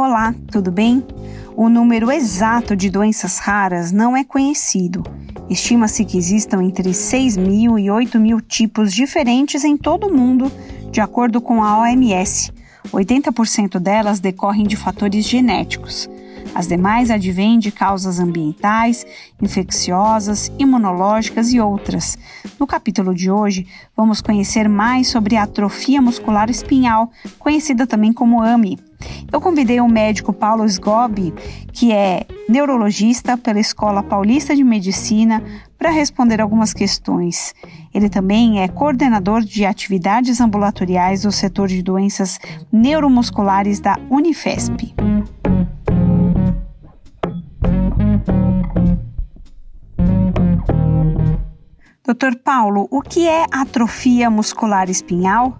Olá, tudo bem? O número exato de doenças raras não é conhecido. Estima-se que existam entre 6 mil e 8 mil tipos diferentes em todo o mundo, de acordo com a OMS. 80% delas decorrem de fatores genéticos. As demais advêm de causas ambientais, infecciosas, imunológicas e outras. No capítulo de hoje, vamos conhecer mais sobre a atrofia muscular espinhal, conhecida também como AMI. Eu convidei o médico Paulo Sgobi, que é neurologista pela Escola Paulista de Medicina, para responder algumas questões. Ele também é coordenador de atividades ambulatoriais do setor de doenças neuromusculares da Unifesp. Doutor Paulo, o que é atrofia muscular espinhal?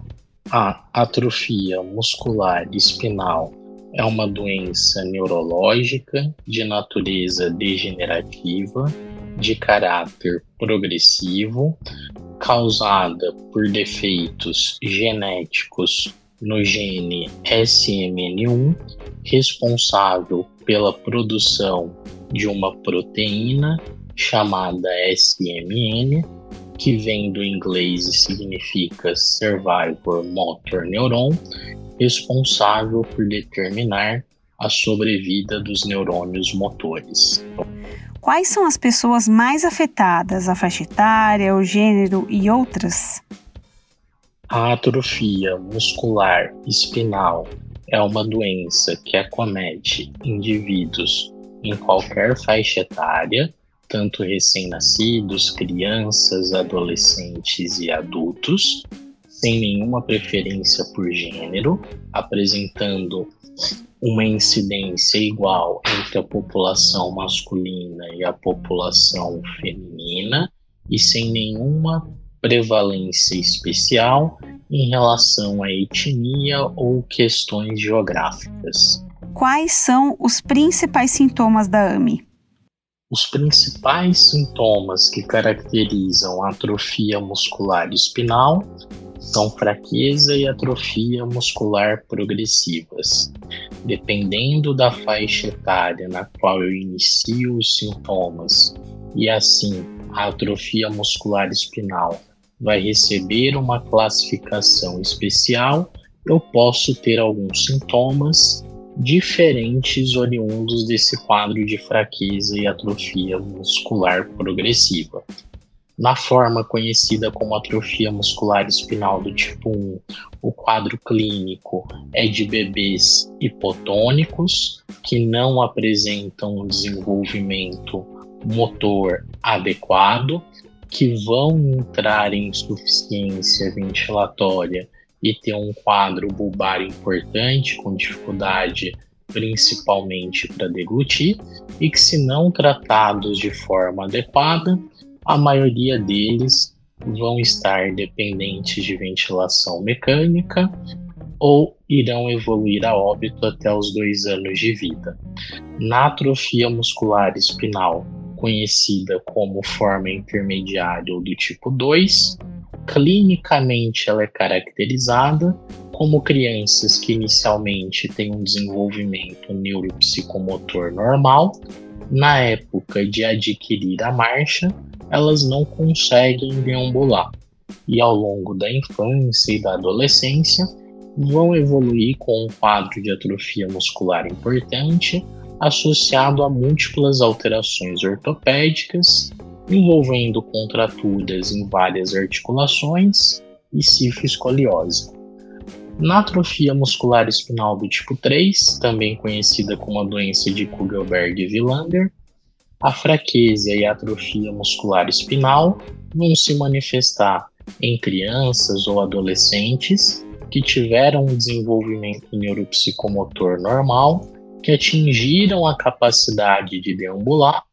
A atrofia muscular espinal é uma doença neurológica de natureza degenerativa, de caráter progressivo, causada por defeitos genéticos no gene SMN1, responsável pela produção de uma proteína chamada SMN, que vem do inglês e significa Survivor Motor Neuron, responsável por determinar a sobrevida dos neurônios motores. Quais são as pessoas mais afetadas, a faixa etária, o gênero e outras? A atrofia muscular espinal é uma doença que acomete indivíduos em qualquer faixa etária tanto recém-nascidos, crianças, adolescentes e adultos, sem nenhuma preferência por gênero, apresentando uma incidência igual entre a população masculina e a população feminina e sem nenhuma prevalência especial em relação à etnia ou questões geográficas. Quais são os principais sintomas da AMI? Os principais sintomas que caracterizam a atrofia muscular espinal são fraqueza e atrofia muscular progressivas. Dependendo da faixa etária na qual eu inicio os sintomas, e assim a atrofia muscular espinal vai receber uma classificação especial, eu posso ter alguns sintomas diferentes oriundos desse quadro de fraqueza e atrofia muscular progressiva. Na forma conhecida como atrofia muscular espinal do tipo 1, o quadro clínico é de bebês hipotônicos que não apresentam desenvolvimento motor adequado, que vão entrar em insuficiência ventilatória e ter um quadro bulbar importante, com dificuldade principalmente para deglutir, e que, se não tratados de forma adequada, a maioria deles vão estar dependentes de ventilação mecânica ou irão evoluir a óbito até os dois anos de vida. Na atrofia muscular espinal, conhecida como forma intermediária ou do tipo 2, clinicamente ela é caracterizada como crianças que inicialmente têm um desenvolvimento neuropsicomotor normal, na época de adquirir a marcha, elas não conseguem deambular. E ao longo da infância e da adolescência vão evoluir com um quadro de atrofia muscular importante associado a múltiplas alterações ortopédicas envolvendo contraturas em várias articulações e cifroescoliose. Na atrofia muscular espinal do tipo 3, também conhecida como a doença de Kugelberg-Villander, a fraqueza e a atrofia muscular espinal vão se manifestar em crianças ou adolescentes que tiveram um desenvolvimento neuropsicomotor normal, que atingiram a capacidade de deambular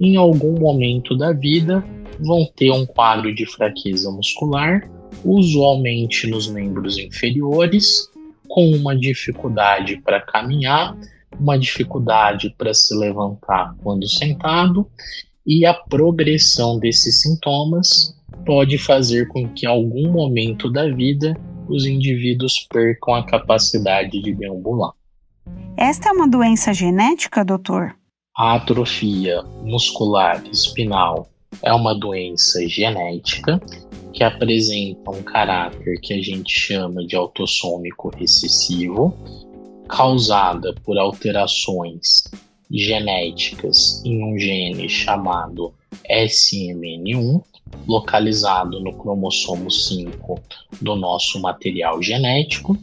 em algum momento da vida, vão ter um quadro de fraqueza muscular, usualmente nos membros inferiores, com uma dificuldade para caminhar, uma dificuldade para se levantar quando sentado, e a progressão desses sintomas pode fazer com que, em algum momento da vida, os indivíduos percam a capacidade de deambular. Esta é uma doença genética, doutor? A atrofia muscular espinal é uma doença genética que apresenta um caráter que a gente chama de autossômico recessivo, causada por alterações genéticas em um gene chamado SMN1, localizado no cromossomo 5 do nosso material genético,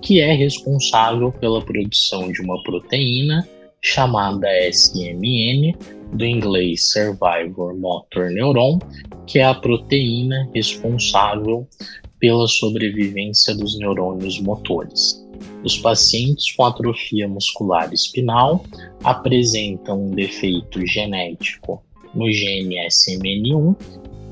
que é responsável pela produção de uma proteína chamada SMN, do inglês Survivor Motor Neuron, que é a proteína responsável pela sobrevivência dos neurônios motores. Os pacientes com atrofia muscular espinal apresentam um defeito genético no gene SMN1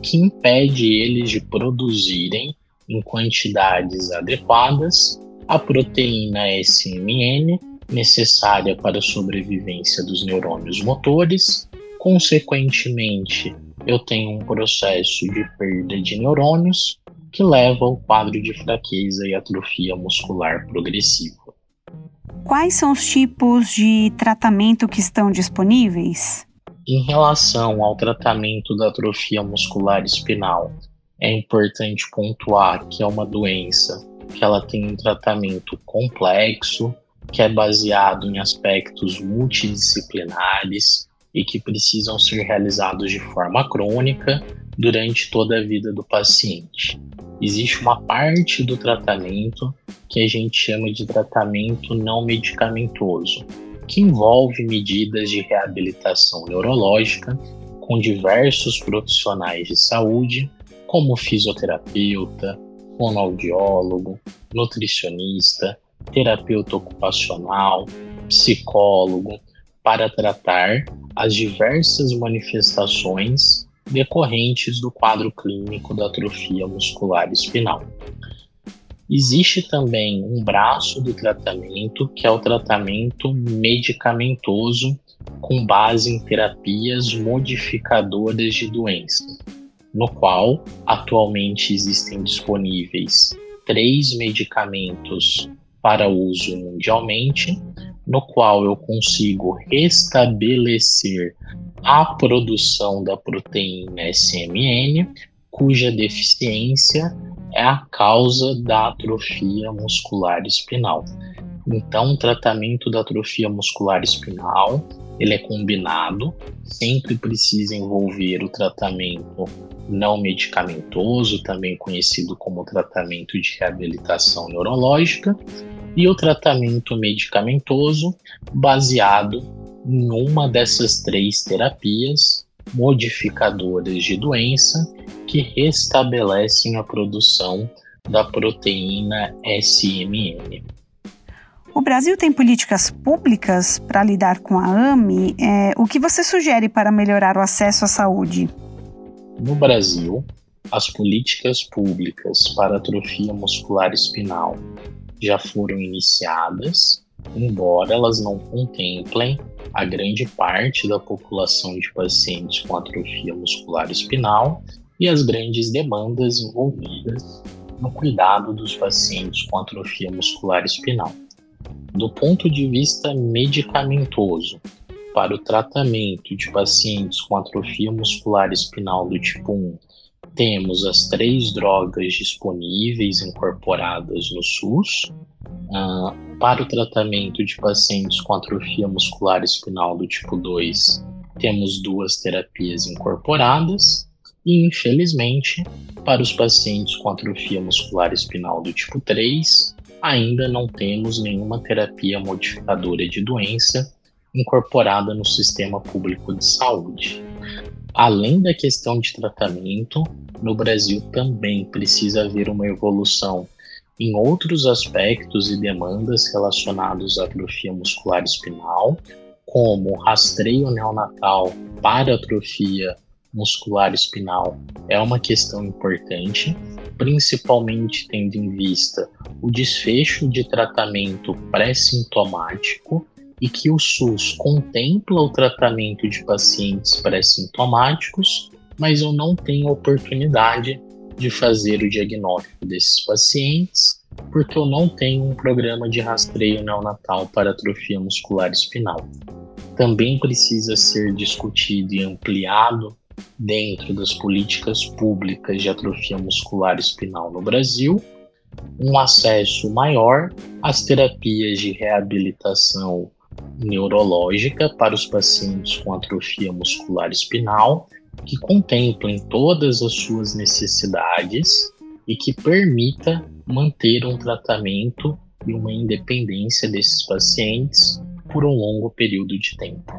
que impede eles de produzirem em quantidades adequadas a proteína SMN necessária para a sobrevivência dos neurônios motores. Consequentemente, eu tenho um processo de perda de neurônios que leva ao quadro de fraqueza e atrofia muscular progressiva. Quais são os tipos de tratamento que estão disponíveis? Em relação ao tratamento da atrofia muscular espinal, é importante pontuar que é uma doença que ela tem um tratamento complexo, que é baseado em aspectos multidisciplinares e que precisam ser realizados de forma crônica durante toda a vida do paciente. Existe uma parte do tratamento que a gente chama de tratamento não medicamentoso, que envolve medidas de reabilitação neurológica com diversos profissionais de saúde, como fisioterapeuta, fonoaudiólogo, nutricionista, terapeuta ocupacional, psicólogo, para tratar as diversas manifestações decorrentes do quadro clínico da atrofia muscular espinal. Existe também um braço do tratamento que é o tratamento medicamentoso com base em terapias modificadoras de doença, no qual atualmente existem disponíveis três medicamentos para uso mundialmente, no qual eu consigo restabelecer a produção da proteína SMN, cuja deficiência é a causa da atrofia muscular espinal. Então, o tratamento da atrofia muscular espinal ele é combinado, sempre precisa envolver o tratamento não medicamentoso, também conhecido como tratamento de reabilitação neurológica, e o tratamento medicamentoso baseado em uma dessas três terapias modificadoras de doença que restabelecem a produção da proteína SMN. O Brasil tem políticas públicas para lidar com a AME. É, o que você sugere para melhorar o acesso à saúde? No Brasil, as políticas públicas para atrofia muscular espinal já foram iniciadas, embora elas não contemplem a grande parte da população de pacientes com atrofia muscular espinal e as grandes demandas envolvidas no cuidado dos pacientes com atrofia muscular espinal. Do ponto de vista medicamentoso, para o tratamento de pacientes com atrofia muscular espinal do tipo 1, temos as três drogas disponíveis incorporadas no SUS. Uh, para o tratamento de pacientes com atrofia muscular espinal do tipo 2, temos duas terapias incorporadas. E, infelizmente, para os pacientes com atrofia muscular espinal do tipo 3, ainda não temos nenhuma terapia modificadora de doença incorporada no sistema público de saúde. Além da questão de tratamento, no Brasil também precisa haver uma evolução em outros aspectos e demandas relacionados à atrofia muscular espinal, como rastreio neonatal para atrofia muscular espinal é uma questão importante, principalmente tendo em vista o desfecho de tratamento pré-sintomático e que o SUS contempla o tratamento de pacientes pré-sintomáticos, mas eu não tenho oportunidade de fazer o diagnóstico desses pacientes porque eu não tenho um programa de rastreio neonatal para atrofia muscular espinal. Também precisa ser discutido e ampliado dentro das políticas públicas de atrofia muscular espinal no Brasil, um acesso maior às terapias de reabilitação neurológica para os pacientes com atrofia muscular espinal, que contemplem todas as suas necessidades e que permita manter um tratamento e uma independência desses pacientes por um longo período de tempo.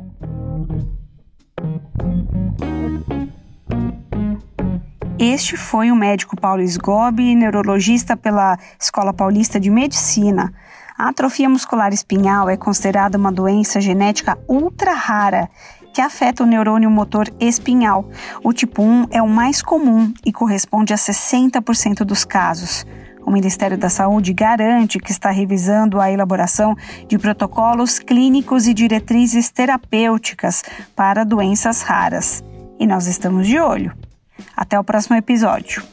Este foi o médico Paulo Sgobi, neurologista pela Escola Paulista de Medicina. A atrofia muscular espinhal é considerada uma doença genética ultra rara que afeta o neurônio motor espinhal. O tipo 1 é o mais comum e corresponde a 60% dos casos. O Ministério da Saúde garante que está revisando a elaboração de protocolos clínicos e diretrizes terapêuticas para doenças raras. E nós estamos de olho. Até o próximo episódio.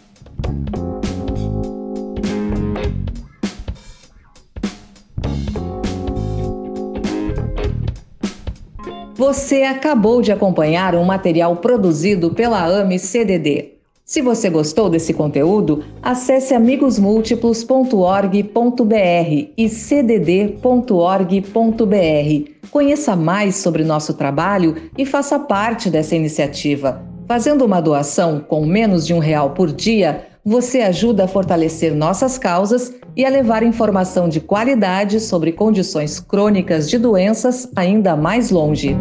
Você acabou de acompanhar um material produzido pela AME CDD. Se você gostou desse conteúdo, acesse amigosmúltiplos.org.br e cdd.org.br. Conheça mais sobre nosso trabalho e faça parte dessa iniciativa. Fazendo uma doação com menos de um real por dia, você ajuda a fortalecer nossas causas e a levar informação de qualidade sobre condições crônicas de doenças ainda mais longe.